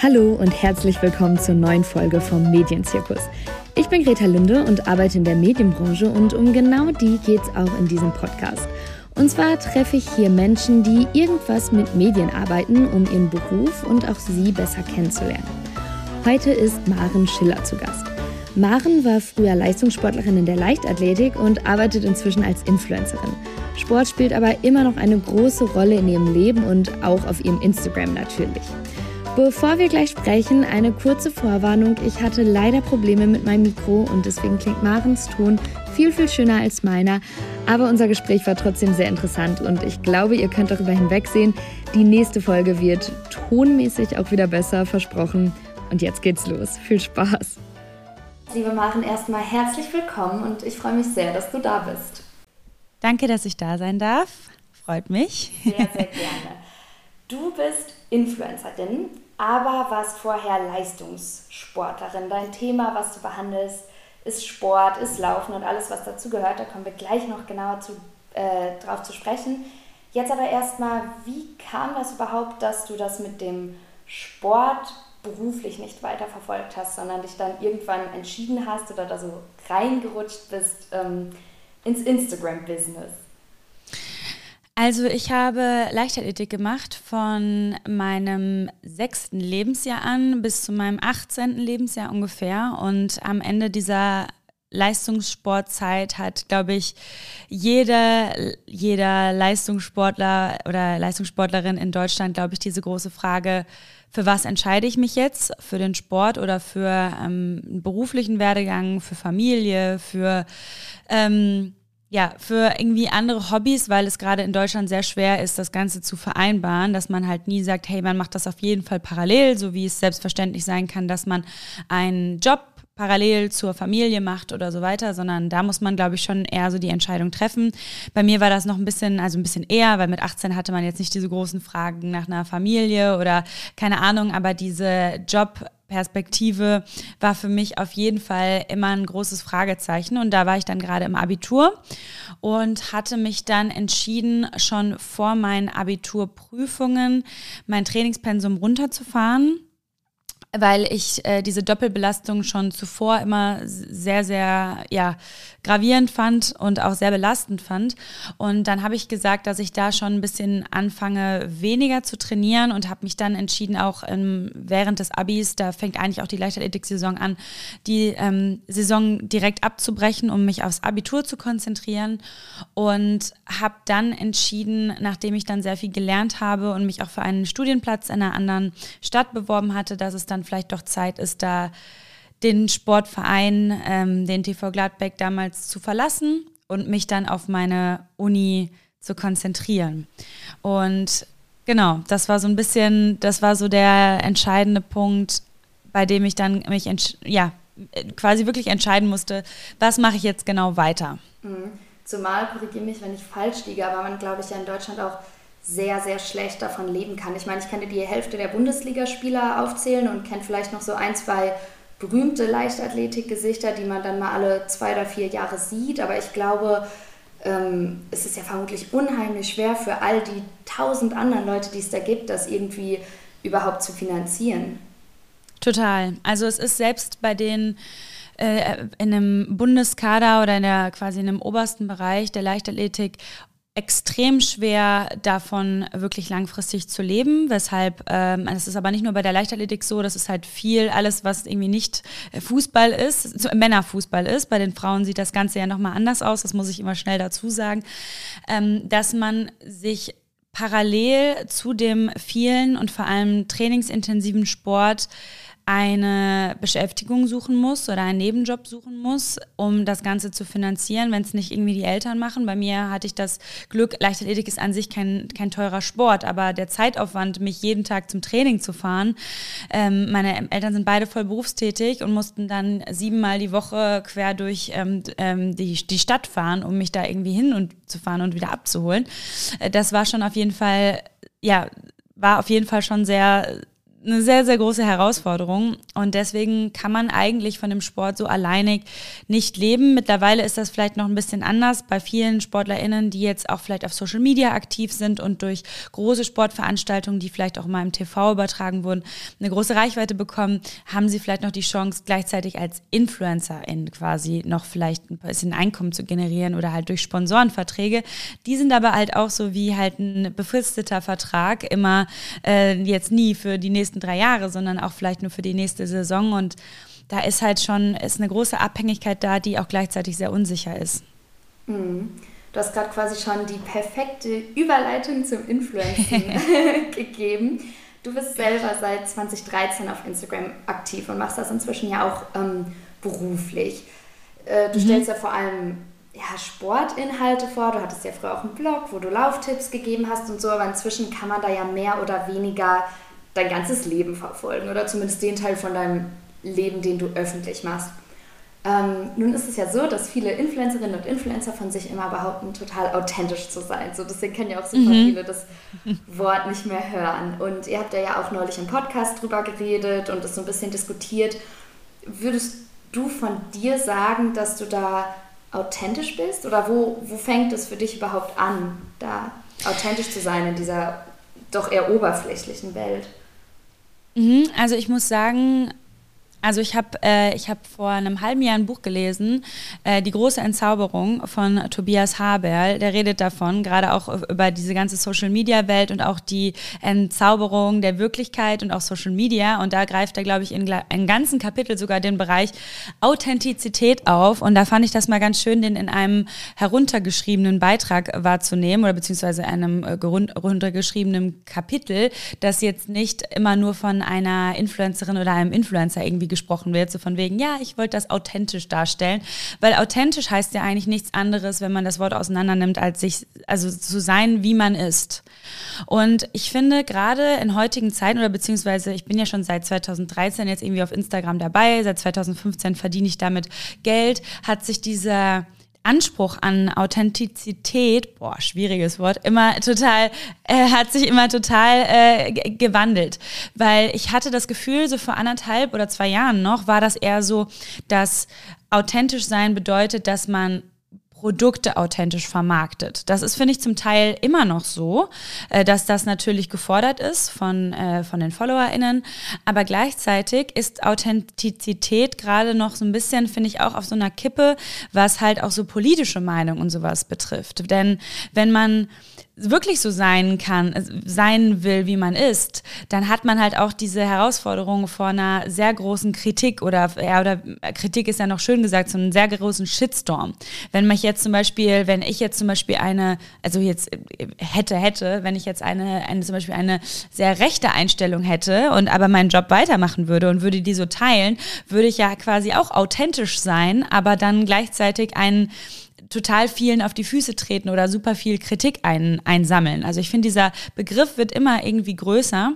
Hallo und herzlich willkommen zur neuen Folge vom Medienzirkus. Ich bin Greta Linde und arbeite in der Medienbranche und um genau die geht es auch in diesem Podcast. Und zwar treffe ich hier Menschen, die irgendwas mit Medien arbeiten, um ihren Beruf und auch sie besser kennenzulernen. Heute ist Maren Schiller zu Gast. Maren war früher Leistungssportlerin in der Leichtathletik und arbeitet inzwischen als Influencerin. Sport spielt aber immer noch eine große Rolle in ihrem Leben und auch auf ihrem Instagram natürlich. Bevor wir gleich sprechen, eine kurze Vorwarnung. Ich hatte leider Probleme mit meinem Mikro und deswegen klingt Marens Ton viel, viel schöner als meiner. Aber unser Gespräch war trotzdem sehr interessant und ich glaube, ihr könnt darüber hinwegsehen. Die nächste Folge wird tonmäßig auch wieder besser, versprochen. Und jetzt geht's los. Viel Spaß. Liebe Maren, erstmal herzlich willkommen und ich freue mich sehr, dass du da bist. Danke, dass ich da sein darf. Freut mich. Sehr, sehr gerne. Du bist Influencerin, aber warst vorher Leistungssportlerin. Dein Thema, was du behandelst, ist Sport, ist Laufen und alles, was dazu gehört. Da kommen wir gleich noch genauer zu, äh, drauf zu sprechen. Jetzt aber erstmal, wie kam das überhaupt, dass du das mit dem Sport beruflich nicht weiter verfolgt hast, sondern dich dann irgendwann entschieden hast oder da so reingerutscht bist ähm, ins Instagram-Business? Also ich habe Leichtathletik gemacht von meinem sechsten Lebensjahr an bis zu meinem 18. Lebensjahr ungefähr. Und am Ende dieser Leistungssportzeit hat, glaube ich, jeder, jeder Leistungssportler oder Leistungssportlerin in Deutschland, glaube ich, diese große Frage, für was entscheide ich mich jetzt? Für den Sport oder für ähm, einen beruflichen Werdegang, für Familie, für ähm, ja, für irgendwie andere Hobbys, weil es gerade in Deutschland sehr schwer ist, das Ganze zu vereinbaren, dass man halt nie sagt, hey, man macht das auf jeden Fall parallel, so wie es selbstverständlich sein kann, dass man einen Job parallel zur Familie macht oder so weiter, sondern da muss man, glaube ich, schon eher so die Entscheidung treffen. Bei mir war das noch ein bisschen, also ein bisschen eher, weil mit 18 hatte man jetzt nicht diese großen Fragen nach einer Familie oder keine Ahnung, aber diese Job Perspektive war für mich auf jeden Fall immer ein großes Fragezeichen. Und da war ich dann gerade im Abitur und hatte mich dann entschieden, schon vor meinen Abiturprüfungen mein Trainingspensum runterzufahren weil ich äh, diese Doppelbelastung schon zuvor immer sehr, sehr ja, gravierend fand und auch sehr belastend fand. Und dann habe ich gesagt, dass ich da schon ein bisschen anfange, weniger zu trainieren und habe mich dann entschieden, auch ähm, während des Abis, da fängt eigentlich auch die Leichtathletik-Saison an, die ähm, Saison direkt abzubrechen, um mich aufs Abitur zu konzentrieren. Und habe dann entschieden, nachdem ich dann sehr viel gelernt habe und mich auch für einen Studienplatz in einer anderen Stadt beworben hatte, dass es dann vielleicht doch Zeit ist, da den Sportverein, ähm, den TV Gladbeck damals zu verlassen und mich dann auf meine Uni zu konzentrieren. Und genau, das war so ein bisschen, das war so der entscheidende Punkt, bei dem ich dann mich ja, quasi wirklich entscheiden musste, was mache ich jetzt genau weiter. Mhm. Zumal, korrigiere mich, wenn ich falsch liege, aber man, glaube ich, ja in Deutschland auch sehr, sehr schlecht davon leben kann. Ich meine, ich kann dir die Hälfte der Bundesligaspieler aufzählen und kenne vielleicht noch so ein, zwei berühmte Leichtathletikgesichter, die man dann mal alle zwei oder vier Jahre sieht. Aber ich glaube, ähm, es ist ja vermutlich unheimlich schwer für all die tausend anderen Leute, die es da gibt, das irgendwie überhaupt zu finanzieren. Total. Also es ist selbst bei den äh, in einem Bundeskader oder in der quasi in einem obersten Bereich der Leichtathletik extrem schwer davon wirklich langfristig zu leben, weshalb ähm, es ist aber nicht nur bei der Leichtathletik so, das ist halt viel alles, was irgendwie nicht äh, Fußball ist, so, Männerfußball ist. Bei den Frauen sieht das Ganze ja nochmal anders aus, das muss ich immer schnell dazu sagen, ähm, dass man sich parallel zu dem vielen und vor allem trainingsintensiven Sport eine Beschäftigung suchen muss oder einen Nebenjob suchen muss, um das Ganze zu finanzieren, wenn es nicht irgendwie die Eltern machen. Bei mir hatte ich das Glück, Leichtathletik ist an sich kein, kein teurer Sport, aber der Zeitaufwand, mich jeden Tag zum Training zu fahren, ähm, meine Eltern sind beide voll berufstätig und mussten dann siebenmal die Woche quer durch ähm, ähm, die, die Stadt fahren, um mich da irgendwie hin und zu fahren und wieder abzuholen. Äh, das war schon auf jeden Fall, ja, war auf jeden Fall schon sehr eine sehr, sehr große Herausforderung. Und deswegen kann man eigentlich von dem Sport so alleinig nicht leben. Mittlerweile ist das vielleicht noch ein bisschen anders bei vielen SportlerInnen, die jetzt auch vielleicht auf Social Media aktiv sind und durch große Sportveranstaltungen, die vielleicht auch mal im TV übertragen wurden, eine große Reichweite bekommen, haben sie vielleicht noch die Chance, gleichzeitig als InfluencerIn quasi noch vielleicht ein bisschen Einkommen zu generieren oder halt durch Sponsorenverträge. Die sind aber halt auch so wie halt ein befristeter Vertrag immer äh, jetzt nie für die nächsten drei Jahre, sondern auch vielleicht nur für die nächste Saison. Und da ist halt schon ist eine große Abhängigkeit da, die auch gleichzeitig sehr unsicher ist. Mhm. Du hast gerade quasi schon die perfekte Überleitung zum Influencing gegeben. Du bist selber seit 2013 auf Instagram aktiv und machst das inzwischen ja auch ähm, beruflich. Äh, du mhm. stellst ja vor allem ja, Sportinhalte vor. Du hattest ja früher auch einen Blog, wo du Lauftipps gegeben hast und so, aber inzwischen kann man da ja mehr oder weniger dein ganzes Leben verfolgen oder zumindest den Teil von deinem Leben, den du öffentlich machst. Ähm, nun ist es ja so, dass viele Influencerinnen und Influencer von sich immer behaupten, total authentisch zu sein. So, deswegen können ja auch super mhm. viele das Wort nicht mehr hören. Und ihr habt ja auch neulich im Podcast drüber geredet und es so ein bisschen diskutiert. Würdest du von dir sagen, dass du da authentisch bist? Oder wo, wo fängt es für dich überhaupt an, da authentisch zu sein in dieser doch eher oberflächlichen Welt? Mhm, also ich muss sagen, also ich habe äh, hab vor einem halben Jahr ein Buch gelesen, äh, Die große Entzauberung von Tobias Haberl. Der redet davon, gerade auch über diese ganze Social-Media-Welt und auch die Entzauberung der Wirklichkeit und auch Social Media. Und da greift er, glaube ich, in einem ganzen Kapitel sogar den Bereich Authentizität auf. Und da fand ich das mal ganz schön, den in einem heruntergeschriebenen Beitrag wahrzunehmen oder beziehungsweise einem äh, heruntergeschriebenen Kapitel, das jetzt nicht immer nur von einer Influencerin oder einem Influencer irgendwie gesprochen wird, so von wegen, ja, ich wollte das authentisch darstellen, weil authentisch heißt ja eigentlich nichts anderes, wenn man das Wort auseinander nimmt, als sich, also zu sein, wie man ist. Und ich finde gerade in heutigen Zeiten oder beziehungsweise ich bin ja schon seit 2013 jetzt irgendwie auf Instagram dabei, seit 2015 verdiene ich damit Geld, hat sich dieser Anspruch an Authentizität, boah, schwieriges Wort, immer total, äh, hat sich immer total äh, gewandelt. Weil ich hatte das Gefühl, so vor anderthalb oder zwei Jahren noch, war das eher so, dass authentisch sein bedeutet, dass man Produkte authentisch vermarktet. Das ist, finde ich, zum Teil immer noch so, äh, dass das natürlich gefordert ist von, äh, von den FollowerInnen. Aber gleichzeitig ist Authentizität gerade noch so ein bisschen, finde ich, auch auf so einer Kippe, was halt auch so politische Meinung und sowas betrifft. Denn wenn man wirklich so sein kann, äh, sein will, wie man ist, dann hat man halt auch diese Herausforderung vor einer sehr großen Kritik oder, ja, oder Kritik ist ja noch schön gesagt, so einen sehr großen Shitstorm. Wenn mich jetzt zum Beispiel, wenn ich jetzt zum Beispiel eine, also jetzt äh, hätte, hätte, wenn ich jetzt eine, eine zum Beispiel eine sehr rechte Einstellung hätte und aber meinen Job weitermachen würde und würde die so teilen, würde ich ja quasi auch authentisch sein, aber dann gleichzeitig einen total vielen auf die Füße treten oder super viel Kritik ein, einsammeln. Also ich finde, dieser Begriff wird immer irgendwie größer.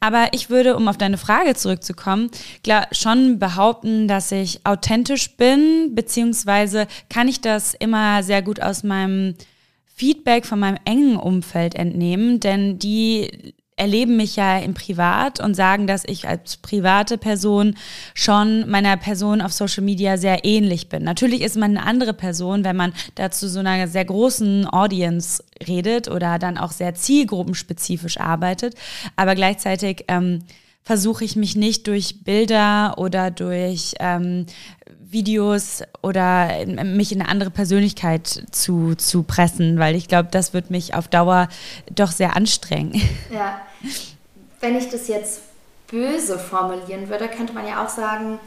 Aber ich würde, um auf deine Frage zurückzukommen, klar, schon behaupten, dass ich authentisch bin, beziehungsweise kann ich das immer sehr gut aus meinem Feedback von meinem engen Umfeld entnehmen, denn die erleben mich ja im Privat und sagen, dass ich als private Person schon meiner Person auf Social Media sehr ähnlich bin. Natürlich ist man eine andere Person, wenn man dazu so einer sehr großen Audience redet oder dann auch sehr zielgruppenspezifisch arbeitet. Aber gleichzeitig ähm, versuche ich mich nicht durch Bilder oder durch ähm, Videos oder mich in eine andere Persönlichkeit zu, zu pressen, weil ich glaube, das wird mich auf Dauer doch sehr anstrengen. Ja, wenn ich das jetzt böse formulieren würde, könnte man ja auch sagen,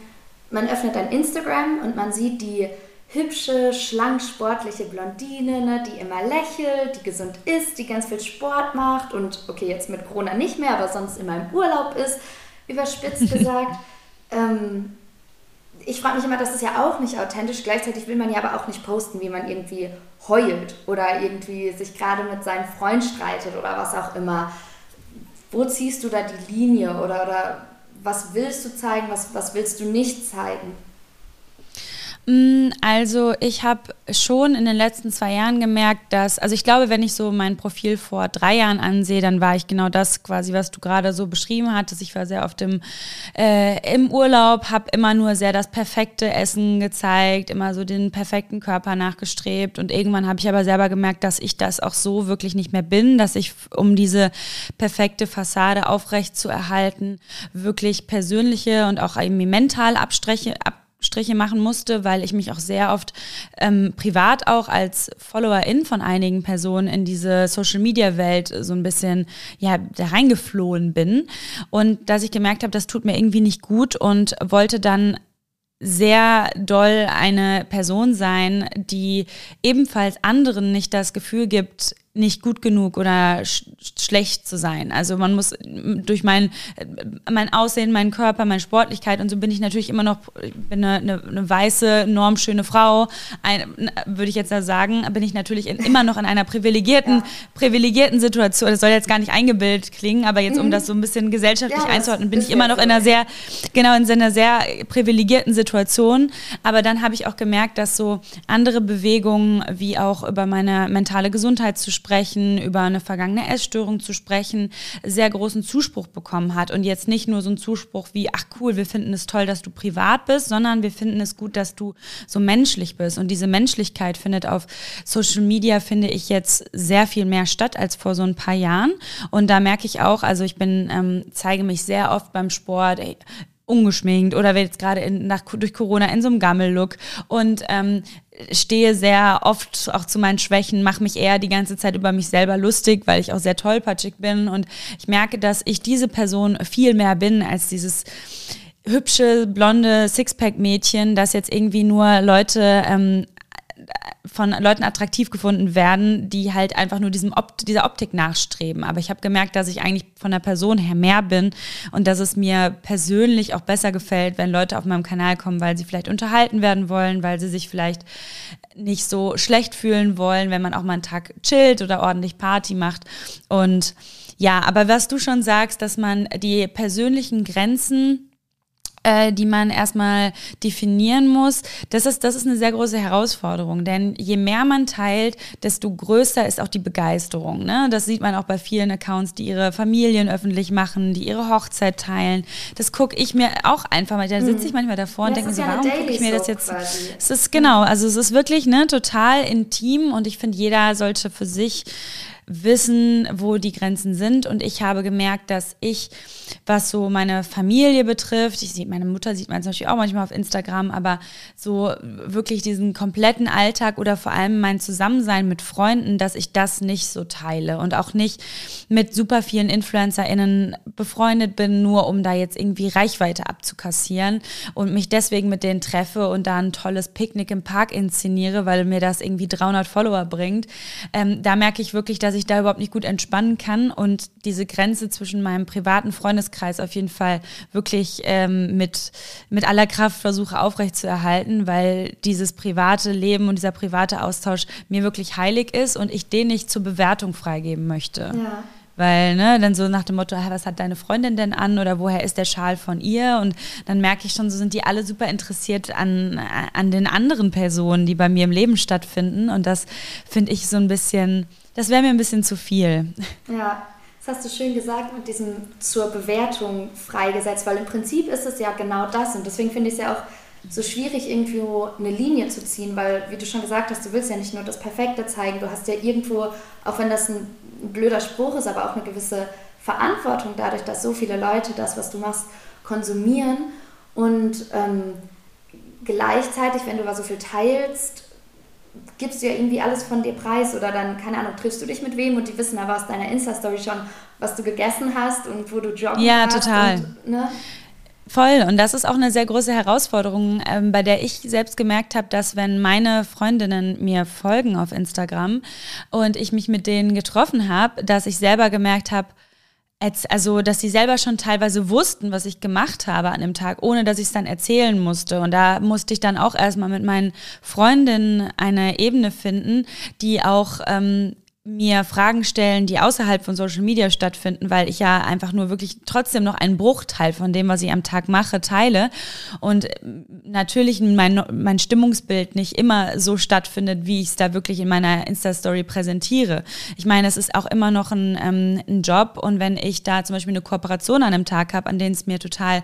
man öffnet ein Instagram und man sieht die hübsche, schlank, sportliche Blondine, ne, die immer lächelt, die gesund ist, die ganz viel Sport macht und okay, jetzt mit Corona nicht mehr, aber sonst immer im Urlaub ist, überspitzt gesagt. ähm, ich frage mich immer, das ist ja auch nicht authentisch. Gleichzeitig will man ja aber auch nicht posten, wie man irgendwie heult oder irgendwie sich gerade mit seinem Freund streitet oder was auch immer. Wo ziehst du da die Linie oder, oder was willst du zeigen, was, was willst du nicht zeigen? Mm, also ich habe schon in den letzten zwei Jahren gemerkt, dass, also ich glaube, wenn ich so mein Profil vor drei Jahren ansehe, dann war ich genau das quasi, was du gerade so beschrieben hattest. Ich war sehr oft im, äh, im Urlaub, habe immer nur sehr das perfekte Essen gezeigt, immer so den perfekten Körper nachgestrebt und irgendwann habe ich aber selber gemerkt, dass ich das auch so wirklich nicht mehr bin, dass ich, um diese perfekte Fassade aufrecht zu erhalten, wirklich persönliche und auch irgendwie mental Abstriche, ab Striche machen musste, weil ich mich auch sehr oft ähm, privat auch als Followerin von einigen Personen in diese Social-Media-Welt so ein bisschen ja da reingeflohen bin. Und dass ich gemerkt habe, das tut mir irgendwie nicht gut und wollte dann sehr doll eine Person sein, die ebenfalls anderen nicht das Gefühl gibt, nicht gut genug oder sch schlecht zu sein. Also man muss durch mein, mein Aussehen, meinen Körper, meine Sportlichkeit und so bin ich natürlich immer noch, bin eine, eine, eine weiße, normschöne Frau, ein, würde ich jetzt da sagen, bin ich natürlich in, immer noch in einer privilegierten, ja. privilegierten Situation. Das soll jetzt gar nicht eingebildet klingen, aber jetzt, um mhm. das so ein bisschen gesellschaftlich ja, einzuordnen, bin ich immer noch in einer sehr, genau, in einer sehr privilegierten Situation. Aber dann habe ich auch gemerkt, dass so andere Bewegungen, wie auch über meine mentale Gesundheit zu sprechen, sprechen, über eine vergangene Essstörung zu sprechen, sehr großen Zuspruch bekommen hat. Und jetzt nicht nur so ein Zuspruch wie, ach cool, wir finden es toll, dass du privat bist, sondern wir finden es gut, dass du so menschlich bist. Und diese Menschlichkeit findet auf Social Media, finde ich, jetzt sehr viel mehr statt als vor so ein paar Jahren. Und da merke ich auch, also ich bin, ähm, zeige mich sehr oft beim Sport, ey, ungeschminkt oder jetzt gerade durch Corona in so einem Gammellook. Und ähm, stehe sehr oft auch zu meinen Schwächen, mache mich eher die ganze Zeit über mich selber lustig, weil ich auch sehr tollpatschig bin. Und ich merke, dass ich diese Person viel mehr bin als dieses hübsche, blonde Sixpack-Mädchen, das jetzt irgendwie nur Leute ähm, von Leuten attraktiv gefunden werden, die halt einfach nur diesem Opt dieser Optik nachstreben. Aber ich habe gemerkt, dass ich eigentlich von der Person her mehr bin und dass es mir persönlich auch besser gefällt, wenn Leute auf meinem Kanal kommen, weil sie vielleicht unterhalten werden wollen, weil sie sich vielleicht nicht so schlecht fühlen wollen, wenn man auch mal einen Tag chillt oder ordentlich Party macht. Und ja, aber was du schon sagst, dass man die persönlichen Grenzen äh, die man erstmal definieren muss. Das ist, das ist eine sehr große Herausforderung, denn je mehr man teilt, desto größer ist auch die Begeisterung. Ne? Das sieht man auch bei vielen Accounts, die ihre Familien öffentlich machen, die ihre Hochzeit teilen. Das gucke ich mir auch einfach mal. Da sitze ich mhm. manchmal davor ja, und denke so, warum gucke ich mir das jetzt? Quasi. Es ist genau, also es ist wirklich ne, total intim und ich finde, jeder sollte für sich wissen, wo die Grenzen sind. Und ich habe gemerkt, dass ich, was so meine Familie betrifft, ich sehe, meine Mutter sieht man zum Beispiel auch manchmal auf Instagram, aber so wirklich diesen kompletten Alltag oder vor allem mein Zusammensein mit Freunden, dass ich das nicht so teile und auch nicht mit super vielen InfluencerInnen befreundet bin, nur um da jetzt irgendwie Reichweite abzukassieren und mich deswegen mit denen treffe und da ein tolles Picknick im Park inszeniere, weil mir das irgendwie 300 Follower bringt. Ähm, da merke ich wirklich, dass ich ich da überhaupt nicht gut entspannen kann und diese Grenze zwischen meinem privaten Freundeskreis auf jeden Fall wirklich ähm, mit, mit aller Kraft versuche aufrechtzuerhalten, weil dieses private Leben und dieser private Austausch mir wirklich heilig ist und ich den nicht zur Bewertung freigeben möchte. Ja. Weil, ne, dann so nach dem Motto, was hat deine Freundin denn an oder woher ist der Schal von ihr? Und dann merke ich schon, so sind die alle super interessiert an, an den anderen Personen, die bei mir im Leben stattfinden. Und das finde ich so ein bisschen, das wäre mir ein bisschen zu viel. Ja, das hast du schön gesagt mit diesem zur Bewertung freigesetzt, weil im Prinzip ist es ja genau das und deswegen finde ich es ja auch so schwierig, irgendwo eine Linie zu ziehen, weil, wie du schon gesagt hast, du willst ja nicht nur das Perfekte zeigen, du hast ja irgendwo, auch wenn das ein blöder Spruch ist, aber auch eine gewisse Verantwortung dadurch, dass so viele Leute das, was du machst, konsumieren und ähm, gleichzeitig, wenn du aber so viel teilst, gibst du ja irgendwie alles von dir preis oder dann, keine Ahnung, triffst du dich mit wem und die wissen aber aus deiner Insta-Story schon, was du gegessen hast und wo du joggen ja, hast. Ja, total. Und, ne? Voll. Und das ist auch eine sehr große Herausforderung, ähm, bei der ich selbst gemerkt habe, dass wenn meine Freundinnen mir folgen auf Instagram und ich mich mit denen getroffen habe, dass ich selber gemerkt habe, also, dass sie selber schon teilweise wussten, was ich gemacht habe an dem Tag, ohne dass ich es dann erzählen musste. Und da musste ich dann auch erstmal mit meinen Freundinnen eine Ebene finden, die auch ähm, mir Fragen stellen, die außerhalb von Social Media stattfinden, weil ich ja einfach nur wirklich trotzdem noch einen Bruchteil von dem, was ich am Tag mache, teile. Und äh, natürlich mein, mein Stimmungsbild nicht immer so stattfindet, wie ich es da wirklich in meiner Insta-Story präsentiere. Ich meine, es ist auch immer noch ein, ähm, ein Job und wenn ich da zum Beispiel eine Kooperation an einem Tag habe, an denen es mir total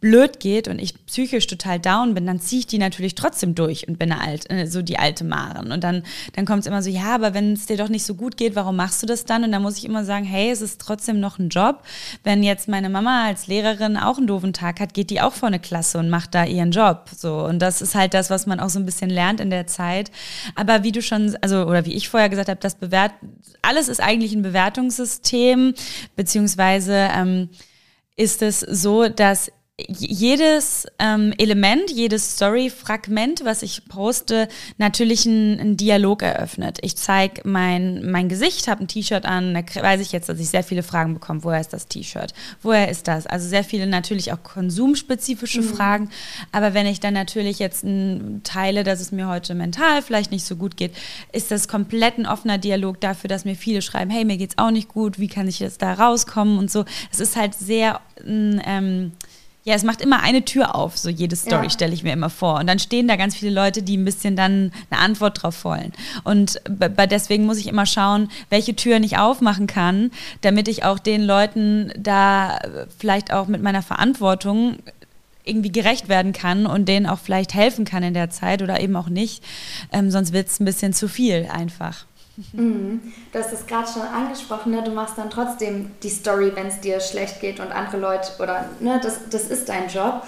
blöd geht und ich psychisch total down bin, dann ziehe ich die natürlich trotzdem durch und bin alt, äh, so die alte Maren. Und dann, dann kommt es immer so, ja, aber wenn es dir doch nicht so gut geht, warum machst du das dann? Und dann muss ich immer sagen, hey, es ist trotzdem noch ein Job. Wenn jetzt meine Mama als Lehrerin auch einen doofen Tag hat, geht die auch vor eine Klasse und macht da ihren Job. So. Und das ist halt das, was man auch so ein bisschen lernt in der Zeit. Aber wie du schon, also, oder wie ich vorher gesagt habe, das bewährt, alles ist eigentlich ein Bewertungssystem, beziehungsweise ähm, ist es so, dass jedes ähm, Element, jedes Story-Fragment, was ich poste, natürlich einen Dialog eröffnet. Ich zeige mein, mein Gesicht, habe ein T-Shirt an, da weiß ich jetzt, dass ich sehr viele Fragen bekomme. Woher ist das T-Shirt? Woher ist das? Also sehr viele natürlich auch konsumspezifische mhm. Fragen. Aber wenn ich dann natürlich jetzt ein, teile, dass es mir heute mental vielleicht nicht so gut geht, ist das komplett ein offener Dialog dafür, dass mir viele schreiben, hey, mir geht's auch nicht gut, wie kann ich jetzt da rauskommen und so. Es ist halt sehr ähm, ja, es macht immer eine Tür auf, so jede Story ja. stelle ich mir immer vor. Und dann stehen da ganz viele Leute, die ein bisschen dann eine Antwort drauf wollen. Und deswegen muss ich immer schauen, welche Türen ich aufmachen kann, damit ich auch den Leuten da vielleicht auch mit meiner Verantwortung irgendwie gerecht werden kann und denen auch vielleicht helfen kann in der Zeit oder eben auch nicht. Ähm, sonst wird es ein bisschen zu viel einfach. Mhm. Du hast es gerade schon angesprochen, ne? du machst dann trotzdem die Story, wenn es dir schlecht geht und andere Leute, oder ne, das, das ist dein Job.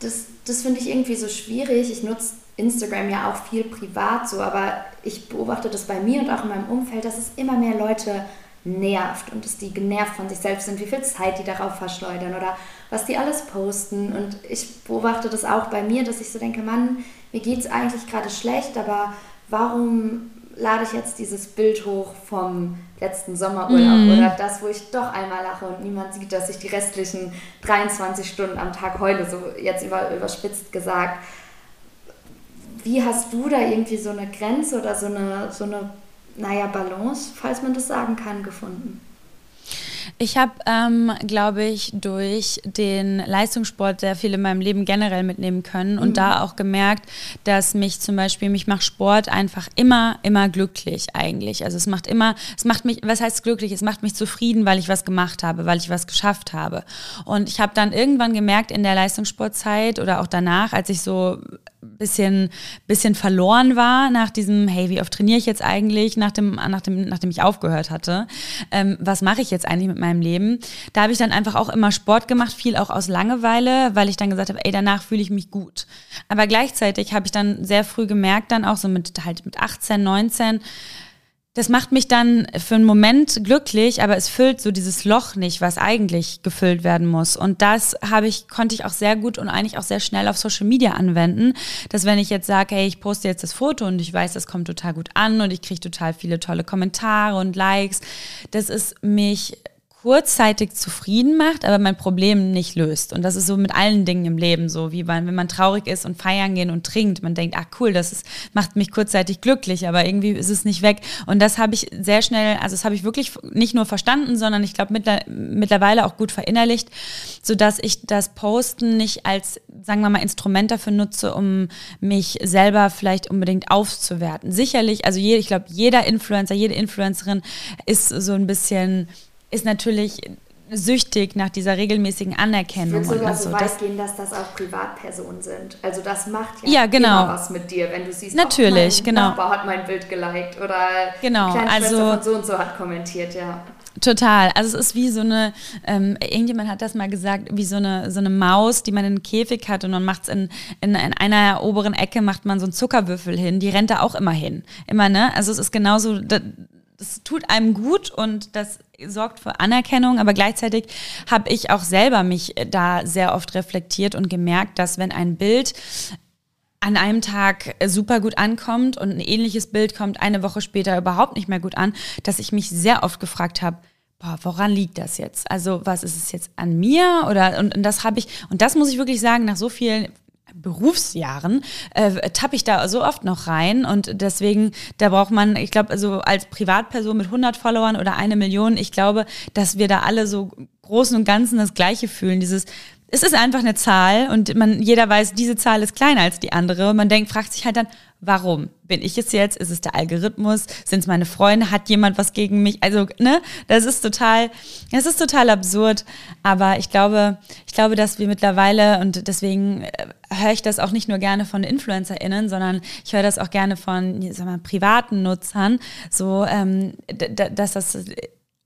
Das, das finde ich irgendwie so schwierig. Ich nutze Instagram ja auch viel privat so, aber ich beobachte das bei mir und auch in meinem Umfeld, dass es immer mehr Leute nervt und dass die genervt von sich selbst sind, wie viel Zeit die darauf verschleudern oder was die alles posten. Und ich beobachte das auch bei mir, dass ich so denke, Mann, mir geht es eigentlich gerade schlecht, aber warum lade ich jetzt dieses Bild hoch vom letzten Sommerurlaub mm. oder das, wo ich doch einmal lache und niemand sieht, dass ich die restlichen 23 Stunden am Tag heule, so jetzt über, überspitzt gesagt. Wie hast du da irgendwie so eine Grenze oder so eine, so eine, naja, Balance, falls man das sagen kann, gefunden? Ich habe, ähm, glaube ich, durch den Leistungssport sehr viel in meinem Leben generell mitnehmen können und mhm. da auch gemerkt, dass mich zum Beispiel, mich macht Sport einfach immer, immer glücklich eigentlich. Also es macht immer, es macht mich, was heißt glücklich? Es macht mich zufrieden, weil ich was gemacht habe, weil ich was geschafft habe. Und ich habe dann irgendwann gemerkt in der Leistungssportzeit oder auch danach, als ich so bisschen, bisschen verloren war nach diesem, hey, wie oft trainiere ich jetzt eigentlich, nach dem, nach dem, nachdem ich aufgehört hatte. Ähm, was mache ich jetzt eigentlich mit meinem Leben? Da habe ich dann einfach auch immer Sport gemacht, viel auch aus Langeweile, weil ich dann gesagt habe, ey, danach fühle ich mich gut. Aber gleichzeitig habe ich dann sehr früh gemerkt, dann auch so mit halt mit 18, 19, das macht mich dann für einen Moment glücklich, aber es füllt so dieses Loch nicht, was eigentlich gefüllt werden muss. Und das habe ich, konnte ich auch sehr gut und eigentlich auch sehr schnell auf Social Media anwenden. Dass wenn ich jetzt sage, hey, ich poste jetzt das Foto und ich weiß, das kommt total gut an und ich kriege total viele tolle Kommentare und Likes, dass es mich kurzzeitig zufrieden macht, aber mein Problem nicht löst. Und das ist so mit allen Dingen im Leben so, wie man, wenn man traurig ist und feiern gehen und trinkt, man denkt, ach cool, das ist, macht mich kurzzeitig glücklich, aber irgendwie ist es nicht weg. Und das habe ich sehr schnell, also das habe ich wirklich nicht nur verstanden, sondern ich glaube mittlerweile auch gut verinnerlicht, sodass ich das Posten nicht als, sagen wir mal, Instrument dafür nutze, um mich selber vielleicht unbedingt aufzuwerten. Sicherlich, also je, ich glaube, jeder Influencer, jede Influencerin ist so ein bisschen ist natürlich süchtig nach dieser regelmäßigen Anerkennung. Ich würde sogar so weit das gehen, dass das auch Privatpersonen sind. Also das macht ja, ja genau. immer was mit dir, wenn du siehst, natürlich, mein genau. Nachbar hat mein Bild geliked oder genau. die also, von so und so hat kommentiert, ja. Total. Also es ist wie so eine, ähm, irgendjemand hat das mal gesagt, wie so eine, so eine Maus, die man in einen Käfig hat und man macht es in, in, in einer oberen Ecke, macht man so einen Zuckerwürfel hin, die rennt da auch immer hin. Immer, ne? Also es ist genauso, das tut einem gut und das sorgt für Anerkennung, aber gleichzeitig habe ich auch selber mich da sehr oft reflektiert und gemerkt, dass wenn ein Bild an einem Tag super gut ankommt und ein ähnliches Bild kommt eine Woche später überhaupt nicht mehr gut an, dass ich mich sehr oft gefragt habe, boah, woran liegt das jetzt? Also was ist es jetzt an mir oder und, und das habe ich und das muss ich wirklich sagen nach so vielen Berufsjahren äh, tappe ich da so oft noch rein. Und deswegen, da braucht man, ich glaube, so als Privatperson mit 100 Followern oder eine Million, ich glaube, dass wir da alle so großen und ganzen das Gleiche fühlen, dieses es ist einfach eine Zahl und man, jeder weiß, diese Zahl ist kleiner als die andere. Und man denkt, fragt sich halt dann, warum? Bin ich es jetzt? Ist es der Algorithmus? Sind es meine Freunde? Hat jemand was gegen mich? Also, ne, das ist total, das ist total absurd. Aber ich glaube, ich glaube, dass wir mittlerweile, und deswegen äh, höre ich das auch nicht nur gerne von InfluencerInnen, sondern ich höre das auch gerne von, sag mal, privaten Nutzern, so, ähm, dass das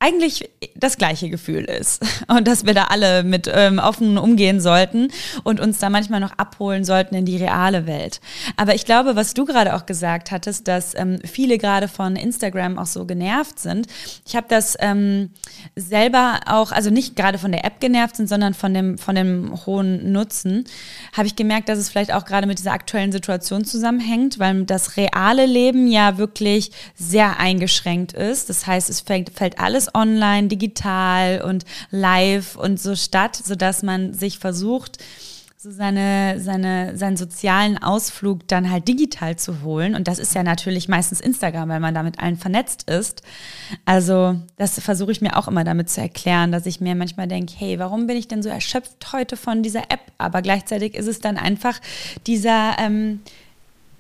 eigentlich das gleiche Gefühl ist und dass wir da alle mit ähm, offen umgehen sollten und uns da manchmal noch abholen sollten in die reale Welt. Aber ich glaube, was du gerade auch gesagt hattest, dass ähm, viele gerade von Instagram auch so genervt sind. Ich habe das ähm, selber auch, also nicht gerade von der App genervt sind, sondern von dem von dem hohen Nutzen, habe ich gemerkt, dass es vielleicht auch gerade mit dieser aktuellen Situation zusammenhängt, weil das reale Leben ja wirklich sehr eingeschränkt ist. Das heißt, es fällt, fällt alles online, digital und live und so statt, sodass man sich versucht, so seine, seine, seinen sozialen Ausflug dann halt digital zu holen. Und das ist ja natürlich meistens Instagram, weil man da mit allen vernetzt ist. Also das versuche ich mir auch immer damit zu erklären, dass ich mir manchmal denke, hey, warum bin ich denn so erschöpft heute von dieser App? Aber gleichzeitig ist es dann einfach dieser... Ähm,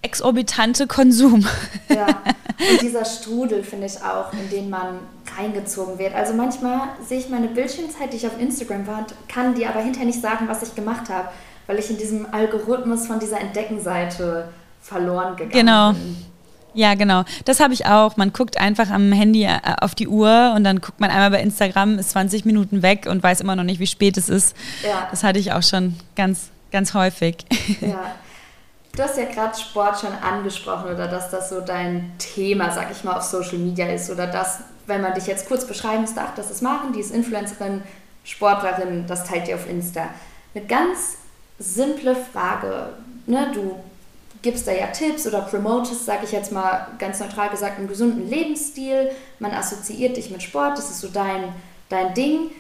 exorbitante Konsum. Ja, und dieser Strudel finde ich auch, in den man reingezogen wird. Also manchmal sehe ich meine Bildschirmzeit, die ich auf Instagram war, kann dir aber hinterher nicht sagen, was ich gemacht habe, weil ich in diesem Algorithmus von dieser Entdeckenseite verloren gegangen genau. bin. Ja, genau. Das habe ich auch. Man guckt einfach am Handy äh, auf die Uhr und dann guckt man einmal bei Instagram, ist 20 Minuten weg und weiß immer noch nicht, wie spät es ist. Ja. Das hatte ich auch schon ganz, ganz häufig. Ja. Du hast ja gerade Sport schon angesprochen oder dass das so dein Thema, sag ich mal, auf Social Media ist oder das, wenn man dich jetzt kurz beschreiben müsste, ach, das ist Maren, die ist Influencerin, Sportlerin, das teilt ihr auf Insta. Eine ganz simple Frage. Ne? Du gibst da ja Tipps oder promotest, sag ich jetzt mal ganz neutral gesagt, einen gesunden Lebensstil. Man assoziiert dich mit Sport, das ist so dein, dein Ding.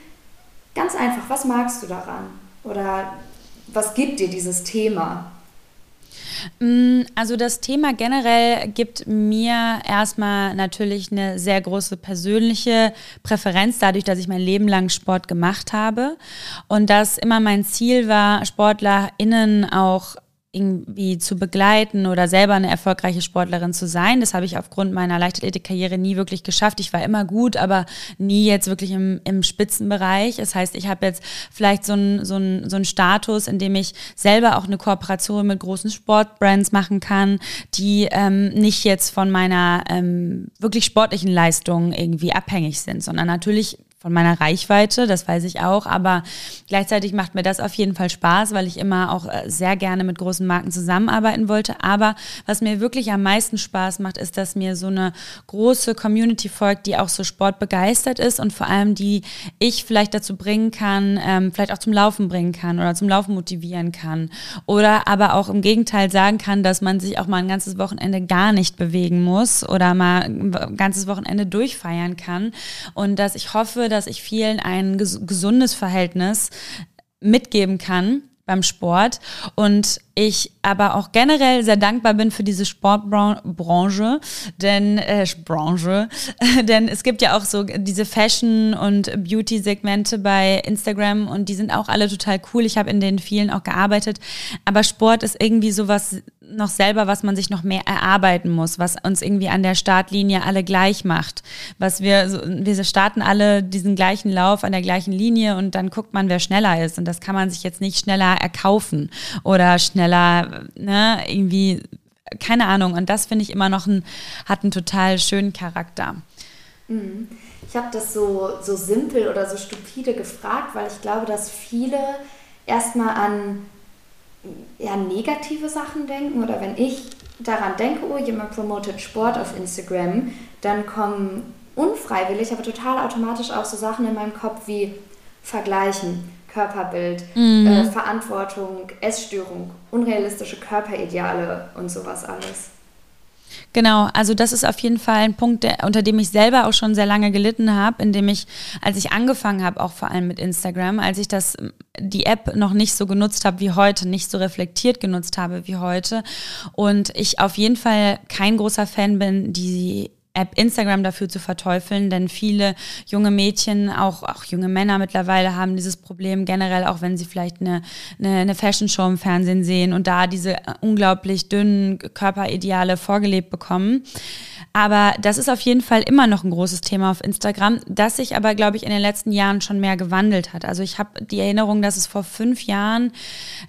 Ganz einfach, was magst du daran? Oder was gibt dir dieses Thema? Mm, also das Thema generell gibt mir erstmal natürlich eine sehr große persönliche Präferenz, dadurch, dass ich mein Leben lang Sport gemacht habe. Und dass immer mein Ziel war, SportlerInnen auch irgendwie zu begleiten oder selber eine erfolgreiche Sportlerin zu sein. Das habe ich aufgrund meiner Leichtathletikkarriere nie wirklich geschafft. Ich war immer gut, aber nie jetzt wirklich im, im Spitzenbereich. Das heißt, ich habe jetzt vielleicht so einen so einen so einen Status, in dem ich selber auch eine Kooperation mit großen Sportbrands machen kann, die ähm, nicht jetzt von meiner ähm, wirklich sportlichen Leistung irgendwie abhängig sind, sondern natürlich von meiner Reichweite, das weiß ich auch, aber gleichzeitig macht mir das auf jeden Fall Spaß, weil ich immer auch äh, sehr gerne mit großen Marken zusammenarbeiten wollte. Aber was mir wirklich am meisten Spaß macht, ist, dass mir so eine große Community folgt, die auch so sportbegeistert ist und vor allem die ich vielleicht dazu bringen kann, ähm, vielleicht auch zum Laufen bringen kann oder zum Laufen motivieren kann. Oder aber auch im Gegenteil sagen kann, dass man sich auch mal ein ganzes Wochenende gar nicht bewegen muss oder mal ein ganzes Wochenende durchfeiern kann. Und dass ich hoffe, dass ich vielen ein gesundes Verhältnis mitgeben kann beim Sport. Und ich aber auch generell sehr dankbar bin für diese Sportbranche, denn äh, Branche, denn es gibt ja auch so diese Fashion und Beauty Segmente bei Instagram und die sind auch alle total cool. Ich habe in den vielen auch gearbeitet, aber Sport ist irgendwie sowas noch selber, was man sich noch mehr erarbeiten muss, was uns irgendwie an der Startlinie alle gleich macht. Was wir, wir starten alle diesen gleichen Lauf an der gleichen Linie und dann guckt man, wer schneller ist. Und das kann man sich jetzt nicht schneller erkaufen oder schneller, ne, irgendwie, keine Ahnung. Und das finde ich immer noch ein, hat einen total schönen Charakter. Mhm. Ich habe das so, so simpel oder so stupide gefragt, weil ich glaube, dass viele erstmal an ja, negative Sachen denken oder wenn ich daran denke, oh, jemand promotet Sport auf Instagram, dann kommen unfreiwillig, aber total automatisch auch so Sachen in meinem Kopf wie Vergleichen, Körperbild, mhm. äh, Verantwortung, Essstörung, unrealistische Körperideale und sowas alles. Genau, also das ist auf jeden Fall ein Punkt, der, unter dem ich selber auch schon sehr lange gelitten habe, indem ich, als ich angefangen habe, auch vor allem mit Instagram, als ich das, die App noch nicht so genutzt habe wie heute, nicht so reflektiert genutzt habe wie heute und ich auf jeden Fall kein großer Fan bin, die App Instagram dafür zu verteufeln, denn viele junge Mädchen, auch, auch junge Männer mittlerweile haben dieses Problem generell, auch wenn sie vielleicht eine, eine, eine Fashion-Show im Fernsehen sehen und da diese unglaublich dünnen Körperideale vorgelebt bekommen. Aber das ist auf jeden Fall immer noch ein großes Thema auf Instagram, das sich aber, glaube ich, in den letzten Jahren schon mehr gewandelt hat. Also ich habe die Erinnerung, dass es vor fünf Jahren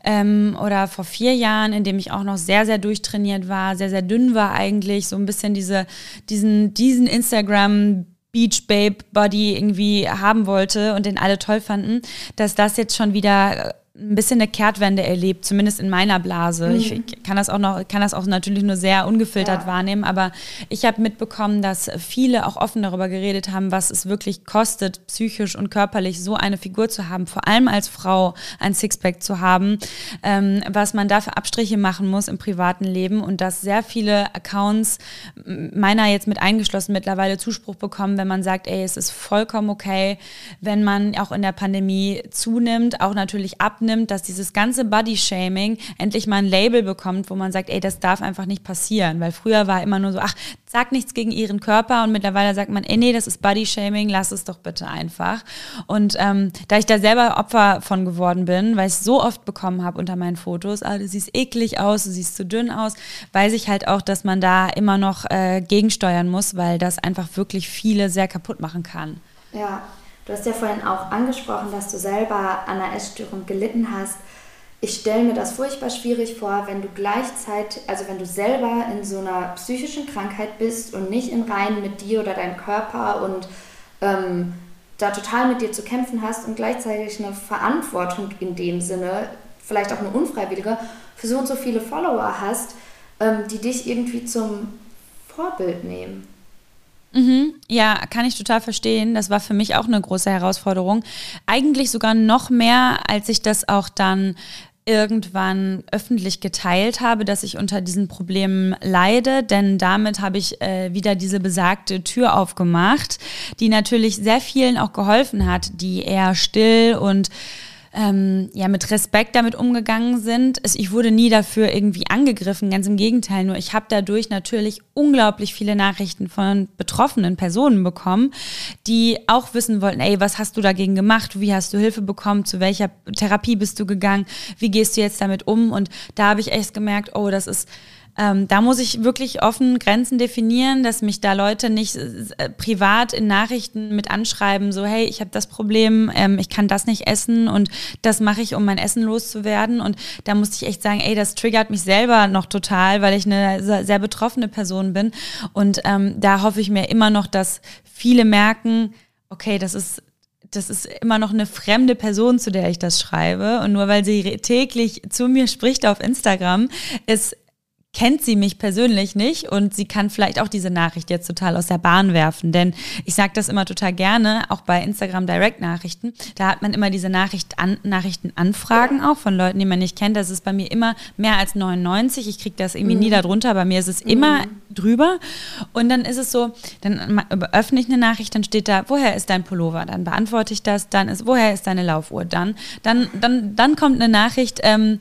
ähm, oder vor vier Jahren, in dem ich auch noch sehr, sehr durchtrainiert war, sehr, sehr dünn war eigentlich, so ein bisschen diese, diesen, diesen Instagram Beach Babe Body irgendwie haben wollte und den alle toll fanden, dass das jetzt schon wieder ein bisschen eine Kehrtwende erlebt, zumindest in meiner Blase. Mhm. Ich kann das auch noch, kann das auch natürlich nur sehr ungefiltert ja. wahrnehmen, aber ich habe mitbekommen, dass viele auch offen darüber geredet haben, was es wirklich kostet, psychisch und körperlich so eine Figur zu haben, vor allem als Frau ein Sixpack zu haben, ähm, was man da für Abstriche machen muss im privaten Leben und dass sehr viele Accounts, meiner jetzt mit eingeschlossen, mittlerweile Zuspruch bekommen, wenn man sagt, ey, es ist vollkommen okay, wenn man auch in der Pandemie zunimmt, auch natürlich ab abnimmt, dass dieses ganze Body-Shaming endlich mal ein Label bekommt, wo man sagt, ey, das darf einfach nicht passieren. Weil früher war immer nur so, ach, sag nichts gegen ihren Körper und mittlerweile sagt man, ey, nee, das ist Body-Shaming, lass es doch bitte einfach. Und ähm, da ich da selber Opfer von geworden bin, weil ich es so oft bekommen habe unter meinen Fotos, ah, du siehst eklig aus, du siehst zu dünn aus, weiß ich halt auch, dass man da immer noch äh, gegensteuern muss, weil das einfach wirklich viele sehr kaputt machen kann. Ja, Du hast ja vorhin auch angesprochen, dass du selber an einer Essstörung gelitten hast. Ich stelle mir das furchtbar schwierig vor, wenn du gleichzeitig, also wenn du selber in so einer psychischen Krankheit bist und nicht in Reihen mit dir oder deinem Körper und ähm, da total mit dir zu kämpfen hast und gleichzeitig eine Verantwortung in dem Sinne, vielleicht auch eine unfreiwillige, für so und so viele Follower hast, ähm, die dich irgendwie zum Vorbild nehmen. Mhm, ja, kann ich total verstehen. Das war für mich auch eine große Herausforderung. Eigentlich sogar noch mehr, als ich das auch dann irgendwann öffentlich geteilt habe, dass ich unter diesen Problemen leide, denn damit habe ich äh, wieder diese besagte Tür aufgemacht, die natürlich sehr vielen auch geholfen hat, die eher still und ähm, ja mit Respekt damit umgegangen sind. Ich wurde nie dafür irgendwie angegriffen, ganz im Gegenteil. Nur ich habe dadurch natürlich unglaublich viele Nachrichten von betroffenen Personen bekommen, die auch wissen wollten, ey, was hast du dagegen gemacht? Wie hast du Hilfe bekommen? Zu welcher Therapie bist du gegangen? Wie gehst du jetzt damit um? Und da habe ich echt gemerkt, oh, das ist ähm, da muss ich wirklich offen Grenzen definieren, dass mich da Leute nicht äh, privat in Nachrichten mit anschreiben, so hey, ich habe das Problem, ähm, ich kann das nicht essen und das mache ich, um mein Essen loszuwerden. Und da musste ich echt sagen, ey, das triggert mich selber noch total, weil ich eine sehr betroffene Person bin. Und ähm, da hoffe ich mir immer noch, dass viele merken, okay, das ist das ist immer noch eine fremde Person, zu der ich das schreibe. Und nur weil sie täglich zu mir spricht auf Instagram, ist kennt sie mich persönlich nicht und sie kann vielleicht auch diese Nachricht jetzt total aus der Bahn werfen. Denn ich sage das immer total gerne, auch bei Instagram Direct-Nachrichten. Da hat man immer diese Nachricht an, Nachrichtenanfragen auch von Leuten, die man nicht kennt. Das ist bei mir immer mehr als 99. Ich kriege das irgendwie mhm. nie darunter. Bei mir ist es immer mhm. drüber. Und dann ist es so, dann öffne ich eine Nachricht, dann steht da, woher ist dein Pullover? Dann beantworte ich das. Dann ist, woher ist deine Laufuhr? Dann, dann, dann, dann kommt eine Nachricht, ähm,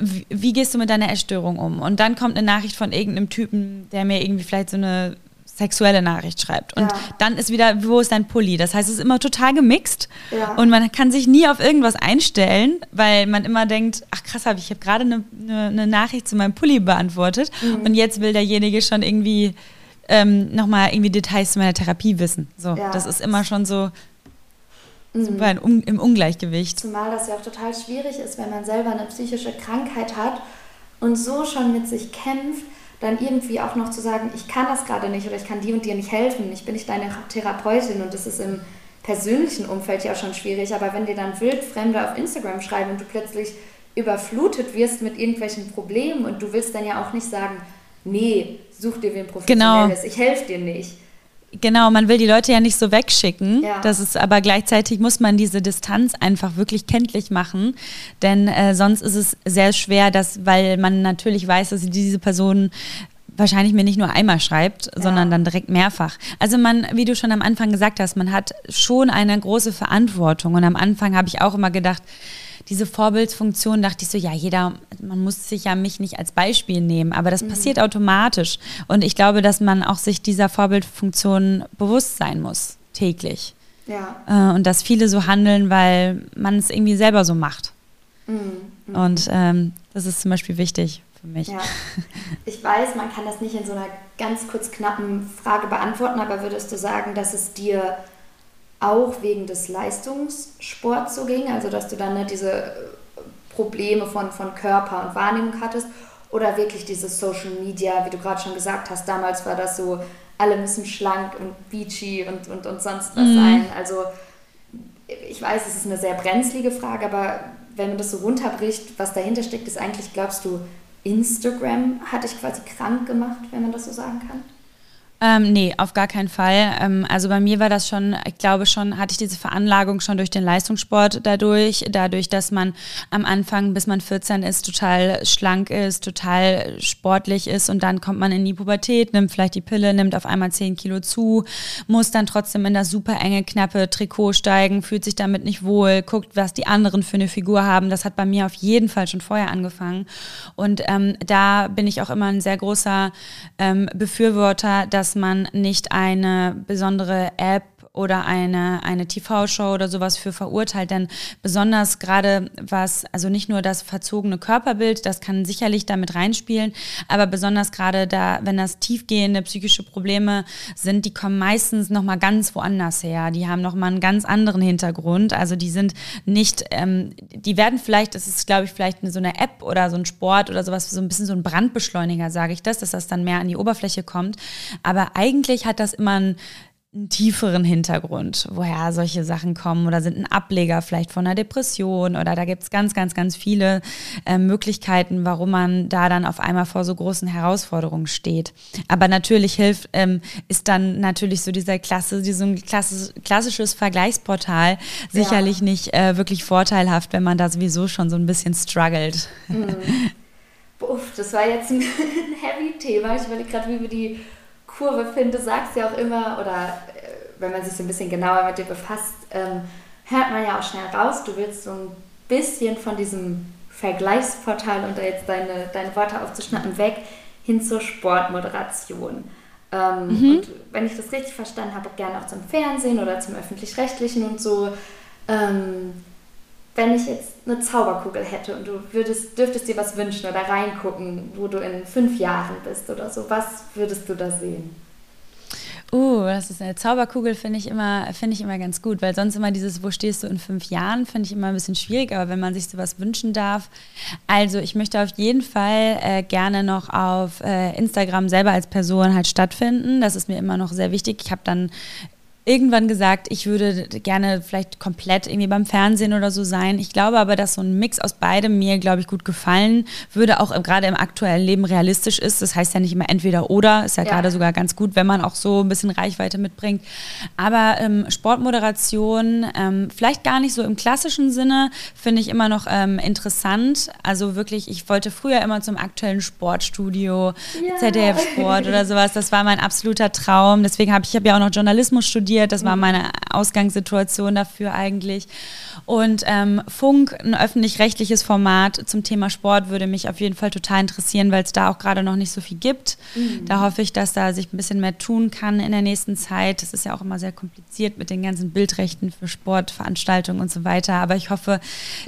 wie, wie gehst du mit deiner Essstörung um? Und dann kommt eine Nachricht von irgendeinem Typen, der mir irgendwie vielleicht so eine sexuelle Nachricht schreibt. Und ja. dann ist wieder, wo ist dein Pulli? Das heißt, es ist immer total gemixt ja. und man kann sich nie auf irgendwas einstellen, weil man immer denkt, ach krass, hab ich, ich habe gerade eine, eine, eine, Nachricht zu meinem Pulli beantwortet mhm. und jetzt will derjenige schon irgendwie ähm, nochmal irgendwie Details zu meiner Therapie wissen. So, ja. das ist immer schon so, super mhm. im Ungleichgewicht. Zumal das ja auch total schwierig ist, wenn man selber eine psychische Krankheit hat und so schon mit sich kämpft, dann irgendwie auch noch zu sagen, ich kann das gerade nicht oder ich kann dir und dir nicht helfen, ich bin nicht deine Therapeutin und das ist im persönlichen Umfeld ja auch schon schwierig, aber wenn dir dann Wildfremde auf Instagram schreiben und du plötzlich überflutet wirst mit irgendwelchen Problemen und du willst dann ja auch nicht sagen, nee, such dir wen Professionelles, genau. ich helfe dir nicht. Genau, man will die Leute ja nicht so wegschicken. Ja. Das ist aber gleichzeitig muss man diese Distanz einfach wirklich kenntlich machen, denn äh, sonst ist es sehr schwer, dass, weil man natürlich weiß, dass diese Person wahrscheinlich mir nicht nur einmal schreibt, ja. sondern dann direkt mehrfach. Also man, wie du schon am Anfang gesagt hast, man hat schon eine große Verantwortung. Und am Anfang habe ich auch immer gedacht, diese Vorbildsfunktion dachte ich so, ja, jeder, man muss sich ja mich nicht als Beispiel nehmen, aber das mhm. passiert automatisch. Und ich glaube, dass man auch sich dieser Vorbildfunktion bewusst sein muss, täglich. Ja. Äh, und dass viele so handeln, weil man es irgendwie selber so macht. Mhm. Und ähm, das ist zum Beispiel wichtig für mich. Ja. Ich weiß, man kann das nicht in so einer ganz kurz knappen Frage beantworten, aber würdest du sagen, dass es dir auch wegen des Leistungssports so ging, also dass du dann ne, diese äh, Probleme von, von Körper und Wahrnehmung hattest oder wirklich dieses Social Media, wie du gerade schon gesagt hast, damals war das so, alle müssen schlank und beachy und, und, und sonst was mhm. sein. Also ich weiß, es ist eine sehr brenzlige Frage, aber wenn man das so runterbricht, was dahinter steckt, ist eigentlich, glaubst du, Instagram hat dich quasi krank gemacht, wenn man das so sagen kann? Ähm, nee, auf gar keinen Fall. Ähm, also bei mir war das schon, ich glaube schon, hatte ich diese Veranlagung schon durch den Leistungssport dadurch, dadurch, dass man am Anfang, bis man 14 ist, total schlank ist, total sportlich ist und dann kommt man in die Pubertät, nimmt vielleicht die Pille, nimmt auf einmal 10 Kilo zu, muss dann trotzdem in das super enge, knappe Trikot steigen, fühlt sich damit nicht wohl, guckt, was die anderen für eine Figur haben. Das hat bei mir auf jeden Fall schon vorher angefangen. Und ähm, da bin ich auch immer ein sehr großer ähm, Befürworter, dass dass man nicht eine besondere App oder eine, eine TV-Show oder sowas für verurteilt. Denn besonders gerade was, also nicht nur das verzogene Körperbild, das kann sicherlich damit reinspielen, aber besonders gerade da, wenn das tiefgehende psychische Probleme sind, die kommen meistens nochmal ganz woanders her. Die haben nochmal einen ganz anderen Hintergrund. Also die sind nicht, ähm, die werden vielleicht, das ist glaube ich vielleicht so eine App oder so ein Sport oder sowas, so ein bisschen so ein Brandbeschleuniger, sage ich das, dass das dann mehr an die Oberfläche kommt. Aber eigentlich hat das immer ein einen tieferen Hintergrund, woher solche Sachen kommen oder sind ein Ableger vielleicht von einer Depression oder da gibt es ganz, ganz, ganz viele äh, Möglichkeiten, warum man da dann auf einmal vor so großen Herausforderungen steht. Aber natürlich hilft, ähm, ist dann natürlich so dieser Klasse, so ein klassisch, klassisches Vergleichsportal sicherlich ja. nicht äh, wirklich vorteilhaft, wenn man da sowieso schon so ein bisschen struggelt. Mhm. Uff, das war jetzt ein heavy Thema. Ich überlege gerade, wie wir die Kurve finde, du sagst ja auch immer, oder äh, wenn man sich so ein bisschen genauer mit dir befasst, ähm, hört man ja auch schnell raus, du willst so ein bisschen von diesem Vergleichsportal, und da jetzt deine, deine Worte aufzuschnappen, weg hin zur Sportmoderation. Ähm, mhm. Und wenn ich das richtig verstanden habe, gerne auch zum Fernsehen oder zum öffentlich-rechtlichen und so. Ähm, wenn ich jetzt eine Zauberkugel hätte und du würdest, dürftest dir was wünschen oder reingucken, wo du in fünf Jahren bist oder so, was würdest du da sehen? Uh, das ist eine Zauberkugel, finde ich, immer, find ich immer ganz gut, weil sonst immer dieses, wo stehst du in fünf Jahren, finde ich immer ein bisschen schwierig, aber wenn man sich sowas wünschen darf. Also ich möchte auf jeden Fall äh, gerne noch auf äh, Instagram selber als Person halt stattfinden. Das ist mir immer noch sehr wichtig. Ich habe dann irgendwann gesagt, ich würde gerne vielleicht komplett irgendwie beim Fernsehen oder so sein. Ich glaube aber, dass so ein Mix aus beidem mir, glaube ich, gut gefallen würde, auch gerade im aktuellen Leben realistisch ist. Das heißt ja nicht immer entweder oder, ist ja, ja. gerade sogar ganz gut, wenn man auch so ein bisschen Reichweite mitbringt. Aber ähm, Sportmoderation, ähm, vielleicht gar nicht so im klassischen Sinne, finde ich immer noch ähm, interessant. Also wirklich, ich wollte früher immer zum aktuellen Sportstudio, ja. ZDF Sport oder sowas. Das war mein absoluter Traum. Deswegen habe ich, ich habe ja auch noch Journalismus studiert studiert. Das war mhm. meine Ausgangssituation dafür eigentlich. Und ähm, Funk, ein öffentlich-rechtliches Format zum Thema Sport, würde mich auf jeden Fall total interessieren, weil es da auch gerade noch nicht so viel gibt. Mhm. Da hoffe ich, dass da sich ein bisschen mehr tun kann in der nächsten Zeit. Das ist ja auch immer sehr kompliziert mit den ganzen Bildrechten für Sportveranstaltungen und so weiter. Aber ich hoffe,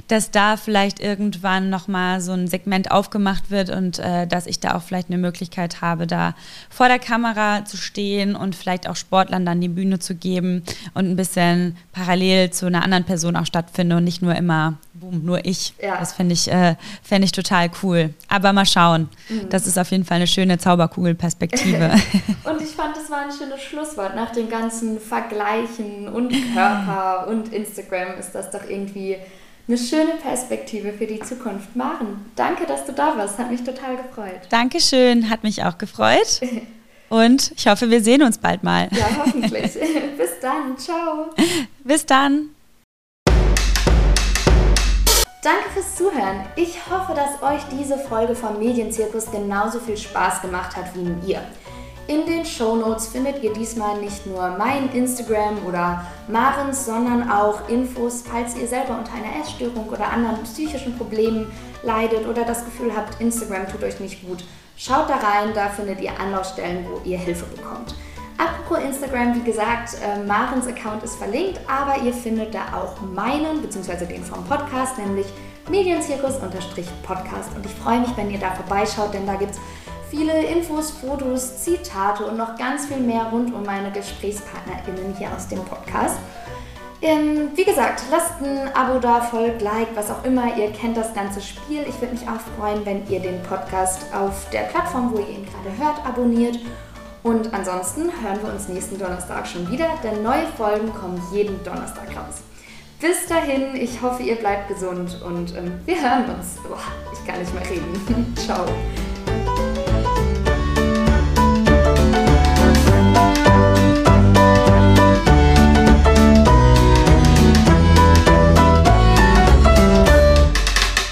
dass da vielleicht irgendwann nochmal so ein Segment aufgemacht wird und äh, dass ich da auch vielleicht eine Möglichkeit habe, da vor der Kamera zu stehen und vielleicht auch Sportlern dann die Bühne zu geben und ein bisschen parallel zu einer anderen Person auch stattfinde und nicht nur immer, boom, nur ich. Ja. Das fände ich, äh, fänd ich total cool. Aber mal schauen. Mhm. Das ist auf jeden Fall eine schöne Zauberkugelperspektive. und ich fand, das war ein schönes Schlusswort. Nach dem ganzen Vergleichen und Körper und Instagram ist das doch irgendwie eine schöne Perspektive für die Zukunft. Maren, danke, dass du da warst. Hat mich total gefreut. Dankeschön, hat mich auch gefreut. Und ich hoffe, wir sehen uns bald mal. Ja, hoffentlich. Bis dann. Ciao. Bis dann. Danke fürs Zuhören. Ich hoffe, dass euch diese Folge vom Medienzirkus genauso viel Spaß gemacht hat wie mir. In den Show Notes findet ihr diesmal nicht nur mein Instagram oder Marens, sondern auch Infos, falls ihr selber unter einer Essstörung oder anderen psychischen Problemen leidet oder das Gefühl habt, Instagram tut euch nicht gut. Schaut da rein, da findet ihr Anlaufstellen, wo ihr Hilfe bekommt. Apropos Instagram, wie gesagt, äh, Marens Account ist verlinkt, aber ihr findet da auch meinen, beziehungsweise den vom Podcast, nämlich Medienzirkus-Podcast. Und ich freue mich, wenn ihr da vorbeischaut, denn da gibt es viele Infos, Fotos, Zitate und noch ganz viel mehr rund um meine GesprächspartnerInnen hier aus dem Podcast. Ähm, wie gesagt, lasst ein Abo da, folgt, like, was auch immer. Ihr kennt das ganze Spiel. Ich würde mich auch freuen, wenn ihr den Podcast auf der Plattform, wo ihr ihn gerade hört, abonniert und ansonsten hören wir uns nächsten Donnerstag schon wieder, denn neue Folgen kommen jeden Donnerstag raus. Bis dahin, ich hoffe, ihr bleibt gesund und ähm, wir hören uns. Boah, ich kann nicht mehr reden. Ciao.